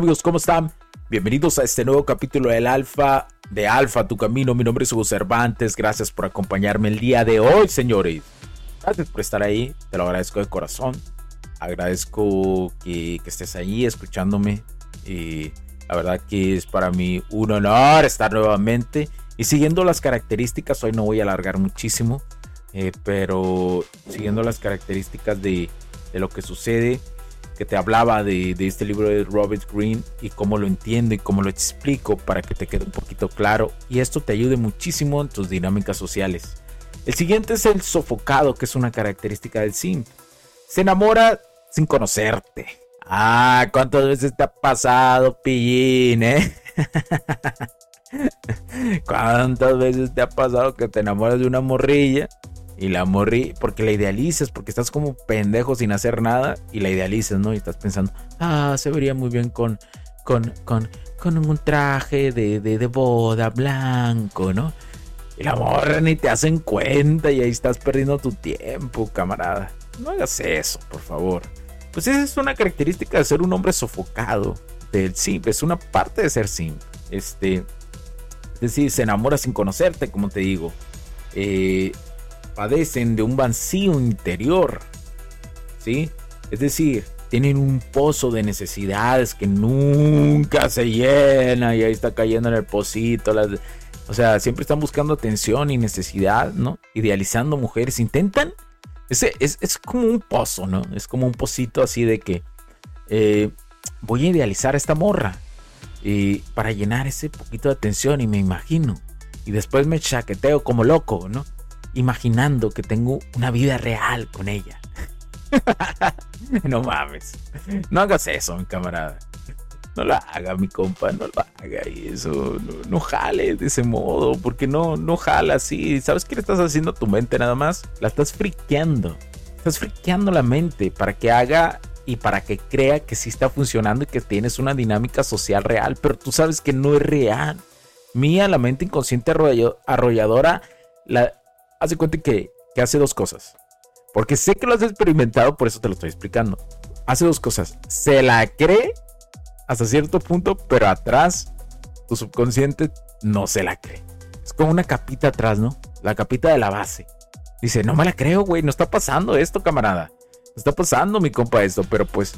Amigos? ¿Cómo están? Bienvenidos a este nuevo capítulo del Alfa, de Alfa, tu camino. Mi nombre es Hugo Cervantes. Gracias por acompañarme el día de hoy, señores. Gracias por estar ahí. Te lo agradezco de corazón. Agradezco que, estés ahí escuchándome. Y la verdad que es para mí un honor estar nuevamente. Y siguiendo las características, hoy no voy a alargar muchísimo. Eh, pero siguiendo las características de, de lo que sucede que te hablaba de, este libro de Robert Greene y cómo lo entiendo y cómo lo explico para que te quede un poquito claro y esto te ayude muchísimo en tus dinámicas sociales. El siguiente es el sofocado, que es una característica del sim. Se enamora sin conocerte. Ah, ¿cuántas veces te ha pasado, pillín, eh? ¿Cuántas veces te ha pasado que te enamoras de una morrilla y la morri, porque la idealizas, porque estás como pendejo sin hacer nada y la idealizas, ¿no? Y estás pensando, ah, se vería muy bien con, con, con, con un traje de, de, boda blanco, ¿no? Y la morra ni te hacen cuenta y ahí estás perdiendo tu tiempo, camarada. No hagas eso, por favor. Pues esa es una característica de ser un hombre sofocado del simp, es una parte de ser simp. Este, es decir, se enamora sin conocerte, como te digo. Eh, padecen de un vacío interior. ¿Sí? Es decir, tienen un pozo de necesidades que nunca se llena y ahí está cayendo en el pocito. o sea, siempre están buscando atención y necesidad, ¿no? Idealizando mujeres. Intentan. Es, es, como un pozo, ¿no? Es como un pocito así de que eh, voy a idealizar a esta morra y para llenar ese poquito de atención y me imagino. Y después me chaqueteo como loco, ¿no? Imaginando que tengo una vida real con ella. no mames. No hagas eso, mi camarada. No lo haga, mi compa, no lo haga y eso. No, jale de ese modo, porque no, no jala así. ¿Sabes qué le estás haciendo a tu mente nada más? La estás friqueando. Estás friqueando la mente para que haga y para que crea que sí está funcionando y que tienes una dinámica social real, pero tú sabes que no es real. Mía, la mente inconsciente arrolladora, la, haz cuenta que, hace dos cosas. Porque sé que lo has experimentado, por eso te lo estoy explicando. Hace dos cosas. Se la cree hasta cierto punto, pero atrás tu subconsciente no se la cree. Es como una capita atrás, ¿no? La capita de la base. Dice, no me la creo, güey, no está pasando esto, camarada. No está pasando, mi compa, esto, pero pues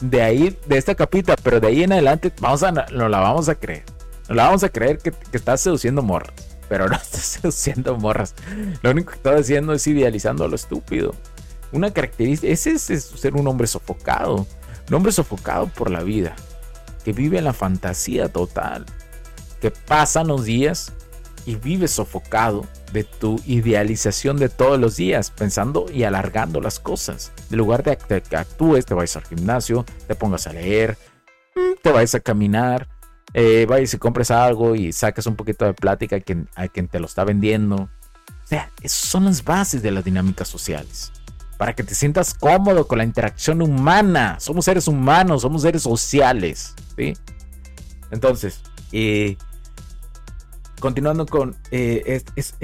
de ahí, de esta capita, pero de ahí en adelante, vamos a, no la vamos a creer. No la vamos a creer que, que estás seduciendo morras pero no estás seduciendo morras. Lo único que estás haciendo es idealizando a lo estúpido. Una característica, ese es, ser un hombre sofocado. Un hombre sofocado por la vida. Que vive en la fantasía total. Que pasa los días y vive sofocado de tu idealización de todos los días, pensando y alargando las cosas. En lugar de que actúes, te vayas al gimnasio, te pongas a leer, mm, te vayas a caminar, eh, vayas y compres algo y sacas un poquito de plática a quien, a quien te lo está vendiendo. O sea, esas son las bases de las dinámicas sociales. Para que te sientas cómodo con la interacción humana. Somos seres humanos, somos seres sociales. ¿sí? Entonces, eh, continuando con eh, es,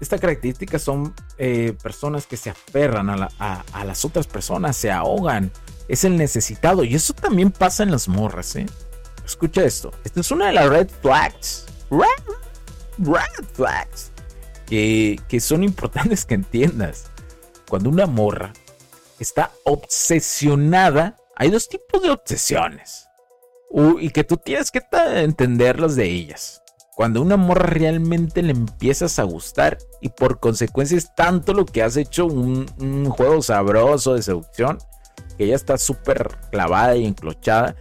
esta característica son eh, personas que se aferran a, a, las otras personas, se ahogan. Es el necesitado. Y eso también pasa en las morras, ¿eh? Escucha esto. Esta es una de las red flags. Red, flags. que, que son importantes que entiendas. Cuando una morra está obsesionada, hay dos tipos de obsesiones. y que tú tienes que entenderlas de ellas. Cuando una morra realmente le empiezas a gustar y por consecuencia es tanto lo que has hecho un, un juego sabroso de seducción que ella está súper clavada y enclochada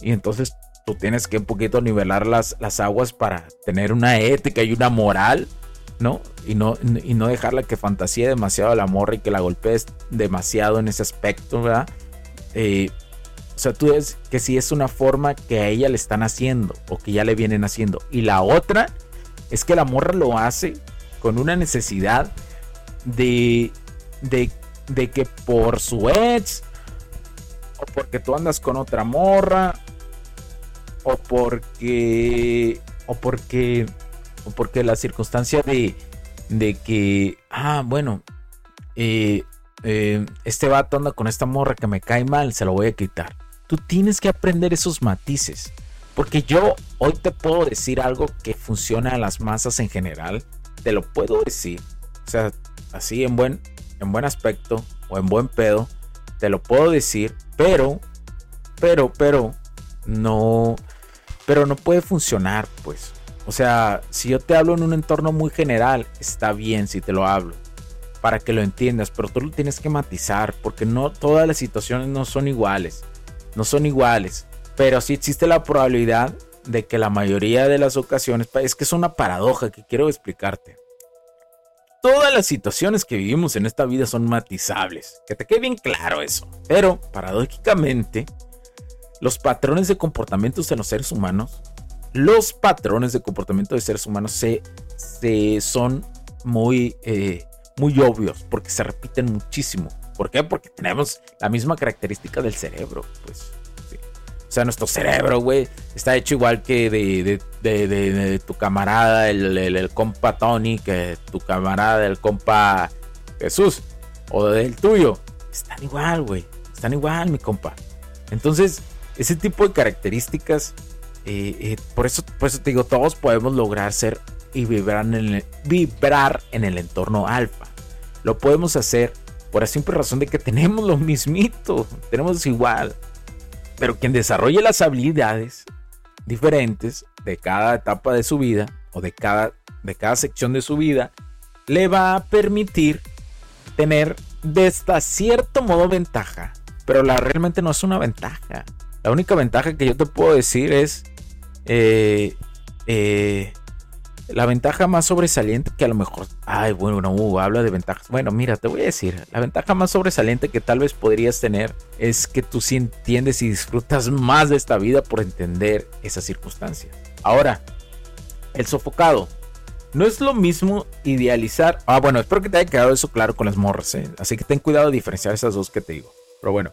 y entonces tú tienes que un poquito nivelar las, las aguas para tener una ética y una moral, ¿no? Y no, y no dejarla que fantasíe demasiado la morra y que la golpees demasiado en ese aspecto, ¿verdad? Eh, o sea, tú ves que si es una forma que a ella le están haciendo o que ya le vienen haciendo. Y la otra es que la morra lo hace con una necesidad de, de, de que por su ex o porque tú andas con otra morra o porque o porque o porque la circunstancia de de que ah bueno eh, eh, este vato anda con esta morra que me cae mal se lo voy a quitar. Tú tienes que aprender esos matices porque yo hoy te puedo decir algo que funciona a las masas en general te lo puedo decir o sea así en buen en buen aspecto o en buen pedo te lo puedo decir pero pero pero no pero no puede funcionar, pues. O sea, si yo te hablo en un entorno muy general, está bien si te lo hablo, para que lo entiendas, pero tú lo tienes que matizar, porque no todas las situaciones no son iguales, no son iguales, pero sí existe la probabilidad de que la mayoría de las ocasiones, es que es una paradoja que quiero explicarte. Todas las situaciones que vivimos en esta vida son matizables, que te quede bien claro eso, pero paradójicamente, los patrones de comportamientos de los seres humanos, los patrones de comportamiento de seres humanos se, son muy, eh, muy obvios porque se repiten muchísimo. ¿Por qué? Porque tenemos la misma característica del cerebro, pues. O sea, nuestro cerebro, güey, está hecho igual que de, tu camarada, el, el, compa Tony, que tu camarada, el compa Jesús, o del tuyo. Están igual, güey. Están igual, mi compa. Entonces, ese tipo de características, eh, eh, por, eso, te digo, todos podemos lograr ser y vibrar en, el, vibrar en el entorno alfa. Lo podemos hacer por la simple razón de que tenemos lo mismito, tenemos igual. Pero quien desarrolle las habilidades diferentes de cada etapa de su vida o de cada, de cada sección de su vida, le va a permitir tener de cierto modo ventaja, pero la realmente no es una ventaja. La única ventaja que yo te puedo decir es eh, eh, la ventaja más sobresaliente que a lo mejor, ay, bueno, no, uh, habla de ventajas. Bueno, mira, te voy a decir, la ventaja más sobresaliente que tal vez podrías tener es que tú sí entiendes y disfrutas más de esta vida por entender esa circunstancia. Ahora, el sofocado. No es lo mismo idealizar. Ah, bueno, espero que te haya quedado eso claro con las morras, ¿eh? Así que ten cuidado de diferenciar esas dos que te digo. Pero bueno,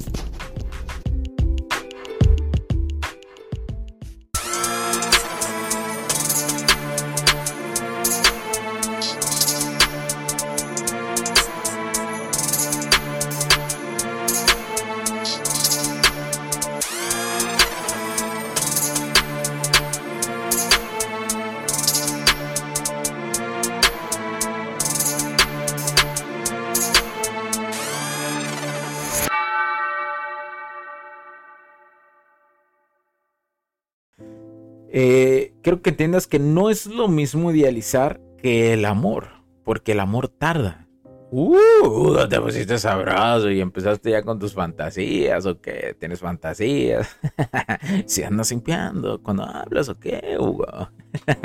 Creo que entiendas que no es lo mismo idealizar que el amor, porque el amor tarda. Uh, te pusiste sabroso y empezaste ya con tus fantasías o qué, tienes fantasías. si andas limpiando cuando hablas o qué, Hugo.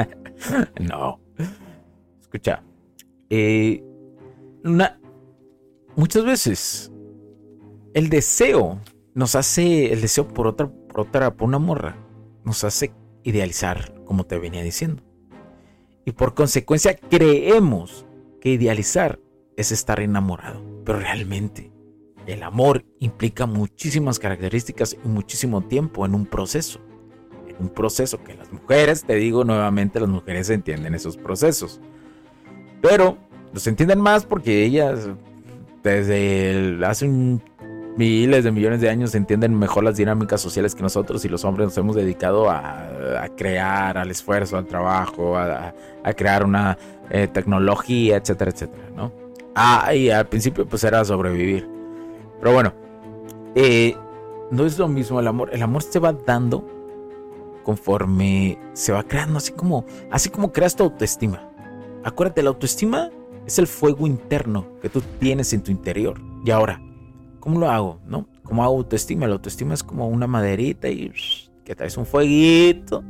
no. Escucha, eh, muchas veces el deseo nos hace, el deseo por otra, por otra, por una morra, nos hace idealizar, como te venía diciendo. Y por consecuencia creemos que idealizar es estar enamorado. Pero realmente el amor implica muchísimas características y muchísimo tiempo en un proceso. En un proceso que las mujeres, te digo nuevamente, las mujeres entienden esos procesos. Pero los entienden más porque ellas desde hace miles de millones de años entienden mejor las dinámicas sociales que nosotros y los hombres nos hemos dedicado a, crear, al esfuerzo, al trabajo, a, crear una eh, tecnología, etcétera, etcétera, ¿no? Ah, y al principio pues era sobrevivir. Pero bueno, eh, no es lo mismo el amor. El amor se va dando conforme se va creando, así como, así como creas tu autoestima. Acuérdate, la autoestima es el fuego interno que tú tienes en tu interior. Y ahora, ¿cómo lo hago? ¿No? ¿Cómo hago autoestima? La autoestima es como una maderita y que traes un fueguito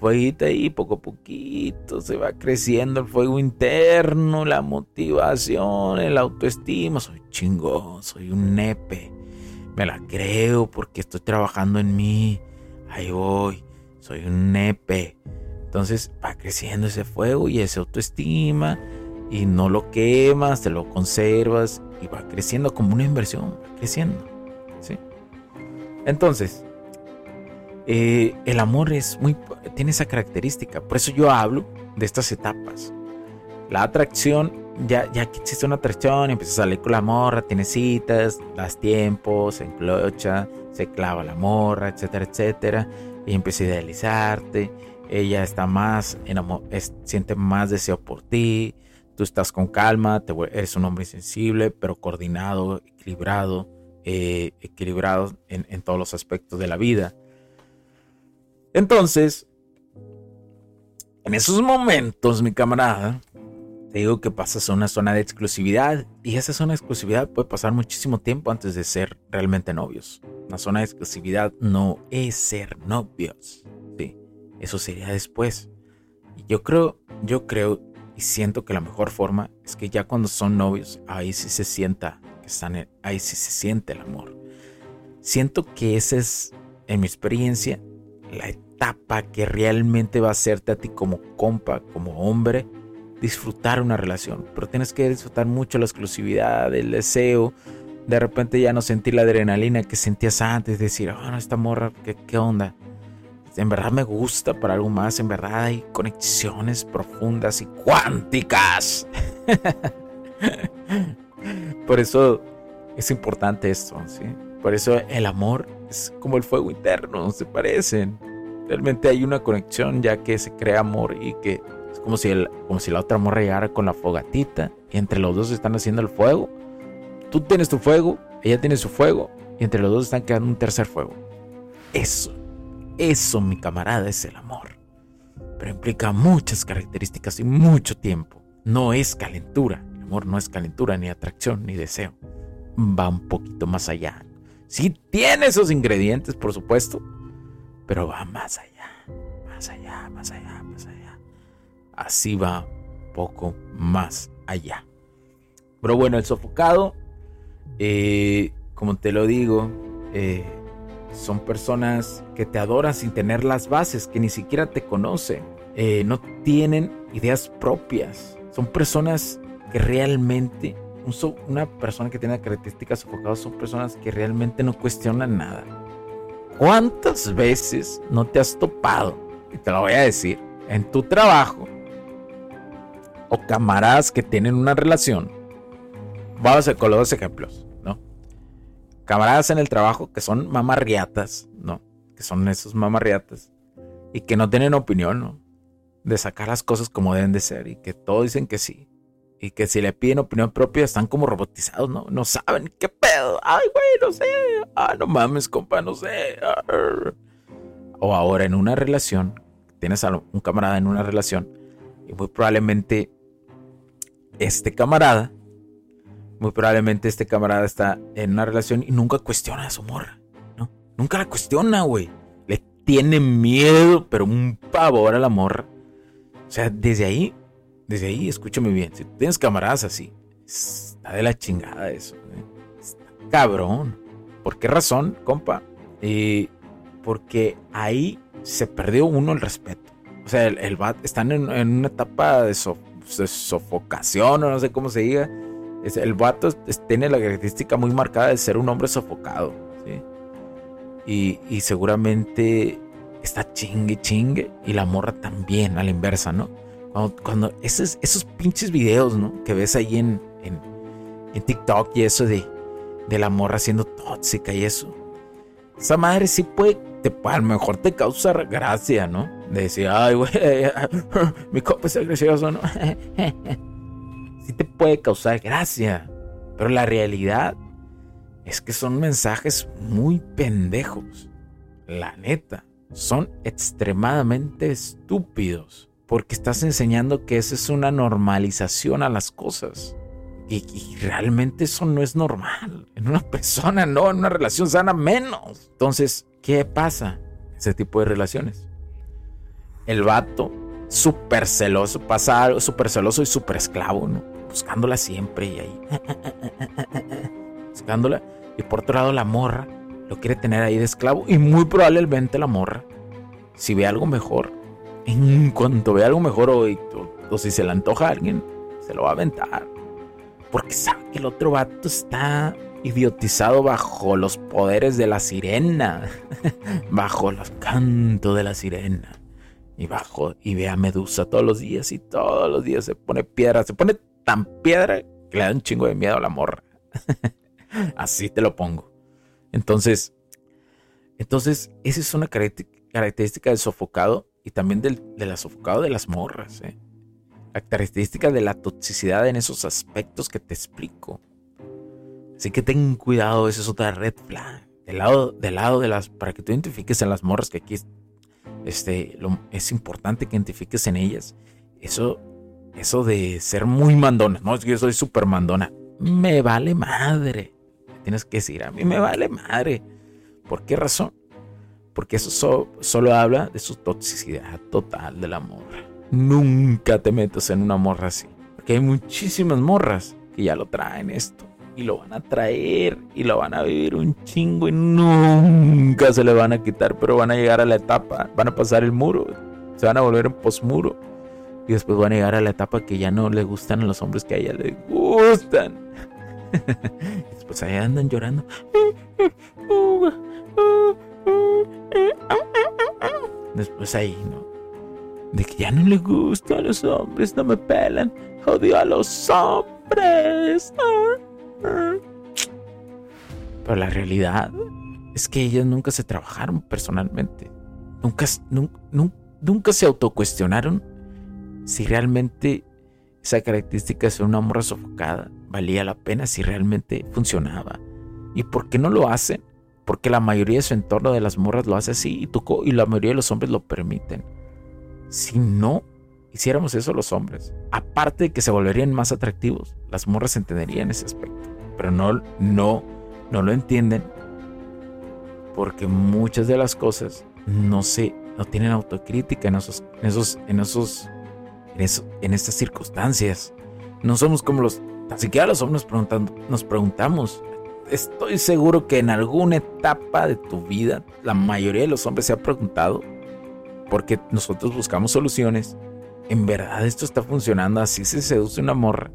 fueguito ahí, poco a poquito se va creciendo el fuego interno, la motivación, el autoestima. Soy chingón, soy un nepe. Me la creo porque estoy trabajando en mí. Ahí voy, soy un nepe. Entonces va creciendo ese fuego y esa autoestima y no lo quemas, te lo conservas y va creciendo como una inversión, creciendo. ¿sí? Entonces, eh, el amor es muy, tiene esa característica. Por eso yo hablo de estas etapas. La atracción, ya, ya que existe una atracción, empieza a salir con la morra, tiene citas, das tiempos, se enclocha, se clava la morra, etcétera, etcétera. Y empieza a idealizarte. Ella está más siente más deseo por ti. Tú estás con calma, te, eres un hombre sensible, pero coordinado, equilibrado, eh, equilibrado en, todos los aspectos de la vida. Entonces, en esos momentos, mi camarada, te digo que pasas a una zona de exclusividad y esa zona de exclusividad puede pasar muchísimo tiempo antes de ser realmente novios. Una zona de exclusividad no es ser novios. Sí, eso sería después. Yo creo, yo creo siento que la mejor forma es que ya cuando son novios, ahí sí se sienta que están, ahí sí se siente el amor. Siento que esa es, en mi experiencia, la etapa que realmente va a hacerte a ti como compa, como hombre, disfrutar una relación. Pero tienes que disfrutar mucho la exclusividad, el deseo. De repente ya no sentir la adrenalina que sentías antes, decir, ah, no, esta morra, ¿qué, ¿qué onda? En verdad me gusta para algo más, en verdad hay conexiones profundas y cuánticas. Por eso es importante esto, ¿sí? Por eso el amor es como el fuego interno, se parecen. Realmente hay una conexión ya que se crea amor y que es como si, el, como si la otra morra llegara con la fogatita y entre los dos están haciendo el fuego. Tú tienes tu fuego, ella tiene su fuego y entre los dos están creando un tercer fuego. Eso, eso mi camarada es el amor. Pero implica muchas características y mucho tiempo. No es calentura. El amor no es calentura, ni atracción, ni deseo. Va un poquito más allá. Sí tiene esos ingredientes, por supuesto, pero va más allá, más allá, más allá, más allá. Así va poco más allá. Pero bueno, el sofocado, eh, como te lo digo, eh, son personas que te adoran sin tener las bases, que ni siquiera te conocen, eh, no tienen ideas propias. Son personas que realmente una persona que tiene características sofocadas son personas que realmente no cuestionan nada. ¿Cuántas veces no te has topado? Y te lo voy a decir, en tu trabajo o camaradas que tienen una relación. Vamos a con los dos ejemplos. Camaradas en el trabajo que son mamarriatas, ¿no? Que son esos mamarriatas y que no tienen opinión, ¿no? De sacar las cosas como deben de ser y que todos dicen que sí y que si le piden opinión propia están como robotizados, ¿no? No saben qué pedo. Ay, güey, no sé. Ah, no mames, compa, no sé. O ahora en una relación, tienes a un camarada en una relación y muy probablemente este camarada muy probablemente este camarada está en una relación y nunca cuestiona a su morra, ¿no? Nunca la cuestiona, güey. Le tiene miedo, pero un pavor a la morra. O sea, desde ahí, desde ahí, escúchame bien, si tienes camaradas así, está de la chingada eso, ¿eh? Está cabrón. ¿Por qué razón, compa? Eh, porque ahí se perdió uno el respeto. O sea, el, el están en, una etapa de, sofocación o no sé cómo se diga. El vato tiene la característica muy marcada de ser un hombre sofocado. Y, y, seguramente está chingue chingue. Y la morra también, a la inversa, ¿no? Cuando, cuando esos, esos pinches videos, ¿no? Que ves ahí en, TikTok y eso de, de la morra siendo tóxica y eso. Esa madre sí puede te, a lo mejor te causa gracia, ¿no? De decir, ay, güey, mi copa es gracioso, ¿no? sí te puede causar gracia, pero la realidad es que son mensajes muy pendejos. La neta, son extremadamente estúpidos, porque estás enseñando que esa es una normalización a las cosas. Y, realmente eso no es normal. En una persona, no, en una relación sana menos. Entonces, ¿Qué pasa? Ese tipo de relaciones. El vato, súper celoso, pasa algo súper celoso y súper esclavo, ¿no? Buscándola siempre y ahí. Buscándola. Y por otro lado, la morra lo quiere tener ahí de esclavo. Y muy probablemente la morra, si ve algo mejor, en cuanto ve algo mejor o, o si se le antoja a alguien, se lo va a aventar. Porque sabe que el otro vato está idiotizado bajo los poderes de la sirena, bajo los cantos de la sirena. Y bajo y ve a Medusa todos los días y todos los días se pone piedra, se pone tan piedra que le da un chingo de miedo a la morra. Así te lo pongo. Entonces, entonces, esa es una característica del sofocado y también del, de la sofocado de las morras. ¿eh? La característica de la toxicidad en esos aspectos que te explico. Así que ten cuidado, esa es otra red flag. Del lado, del lado de las. Para que tú identifiques en las morras que aquí este, es importante que identifiques en ellas. Eso, eso de ser muy mandona. No, es que yo soy súper mandona. Me vale madre. Tienes que decir, a mí me vale madre. ¿Por qué razón? Porque eso solo habla de su toxicidad total del amor. Nunca te metas en una morra así. Porque hay muchísimas morras que ya lo traen esto y lo van a traer y lo van a vivir un chingo y nunca se le van a quitar, pero van a llegar a la etapa, van a pasar el muro, se van a volver en posmuro y después van a llegar a la etapa que ya no le gustan a los hombres que a ella le gustan. después ahí andan llorando. Después ahí, ¿no? De que ya no le gustan a los hombres, no me pelan. Odio a los hombres. Pero la realidad es que ellas nunca se trabajaron personalmente. Nunca, nunca, nunca se autocuestionaron si realmente esa característica de ser una morra sofocada valía la pena, si realmente funcionaba. ¿Y por qué no lo hacen? Porque la mayoría de su entorno de las morras lo hace así y, la mayoría de los hombres lo permiten. Si no hiciéramos eso los hombres, aparte de que se volverían más atractivos, las morras entenderían ese aspecto pero no, no, no lo entienden porque muchas de las cosas no se, no tienen autocrítica en esos, en esos, en, en estas circunstancias. No somos como los, tan siquiera los hombres preguntando, nos preguntamos. Estoy seguro que en alguna etapa de tu vida la mayoría de los hombres se ha preguntado porque nosotros buscamos soluciones. En verdad esto está funcionando, así se seduce una morra.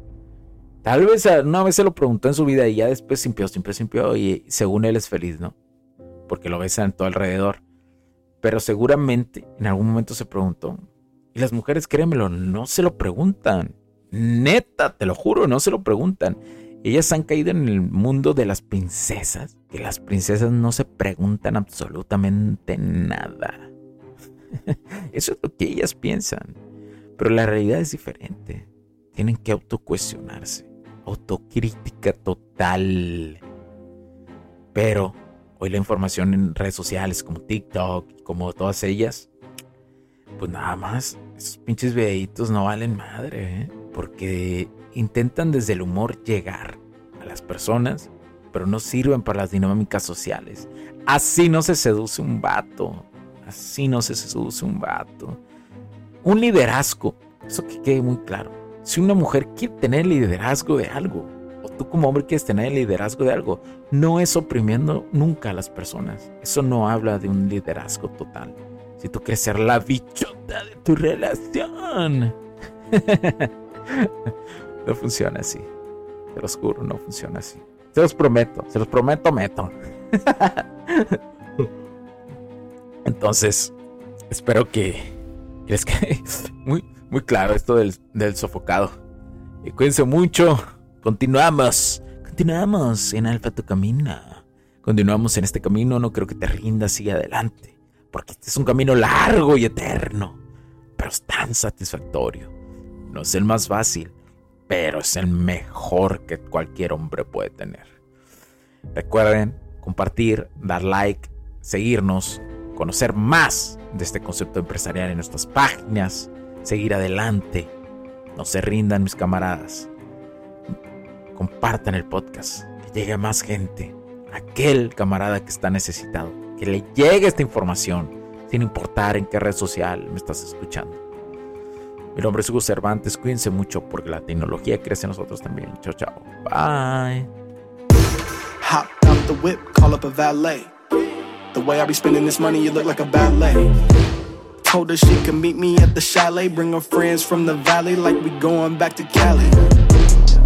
Tal vez una vez se lo preguntó en su vida y ya después simpió, simpió, simpió y según él es feliz, ¿no? Porque lo besan todo alrededor. Pero seguramente en algún momento se preguntó. Y las mujeres, créemelo, no se lo preguntan. Neta, te lo juro, no se lo preguntan. Ellas han caído en el mundo de las princesas, que las princesas no se preguntan absolutamente nada. Eso es lo que ellas piensan. Pero la realidad es diferente. Tienen que autocuestionarse autocrítica total. Pero hoy la información en redes sociales como TikTok, como todas ellas, pues nada más, esos pinches videitos no valen madre, ¿eh? porque intentan desde el humor llegar a las personas, pero no sirven para las dinámicas sociales. Así no se seduce un vato. Así no se seduce un vato. Un liderazgo, eso que quede muy claro. Si una mujer quiere tener liderazgo de algo, o tú como hombre quieres tener liderazgo de algo, no es oprimiendo nunca a las personas. Eso no habla de un liderazgo total. Si tú quieres ser la bichota de tu relación. no funciona así. Te lo juro, no funciona así. Se los prometo, se los prometo, meto. Entonces, espero que les quede muy, muy claro esto del, del sofocado. Y cuídense mucho. Continuamos. Continuamos en Alfa tu camino. Continuamos en este camino. No creo que te rindas. Sigue adelante. Porque este es un camino largo y eterno. Pero es tan satisfactorio. No es el más fácil. Pero es el mejor que cualquier hombre puede tener. Recuerden compartir, dar like, seguirnos, conocer más de este concepto empresarial en nuestras páginas, seguir adelante. No se rindan mis camaradas. Compartan el podcast, que llegue a más gente. Aquel camarada que está necesitado, que le llegue esta información, sin importar en qué red social me estás escuchando. Mi nombre es Hugo Cervantes, cuídense mucho porque la tecnología crece en nosotros también. Chao, chao. Bye. Hop out the whip, call up a valet. The way I be spending this money, you look like a ballet. Told her she could meet me at the chalet, bring her friends from the valley like we going back to Cali.